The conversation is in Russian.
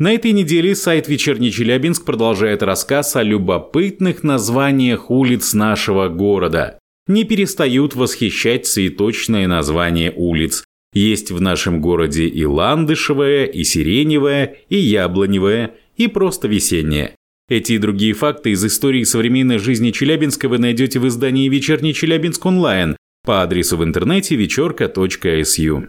На этой неделе сайт «Вечерний Челябинск» продолжает рассказ о любопытных названиях улиц нашего города. Не перестают восхищать цветочные названия улиц. Есть в нашем городе и ландышевая, и сиреневая, и яблоневая, и просто весенняя. Эти и другие факты из истории современной жизни Челябинска вы найдете в издании «Вечерний Челябинск онлайн» по адресу в интернете вечерка.су.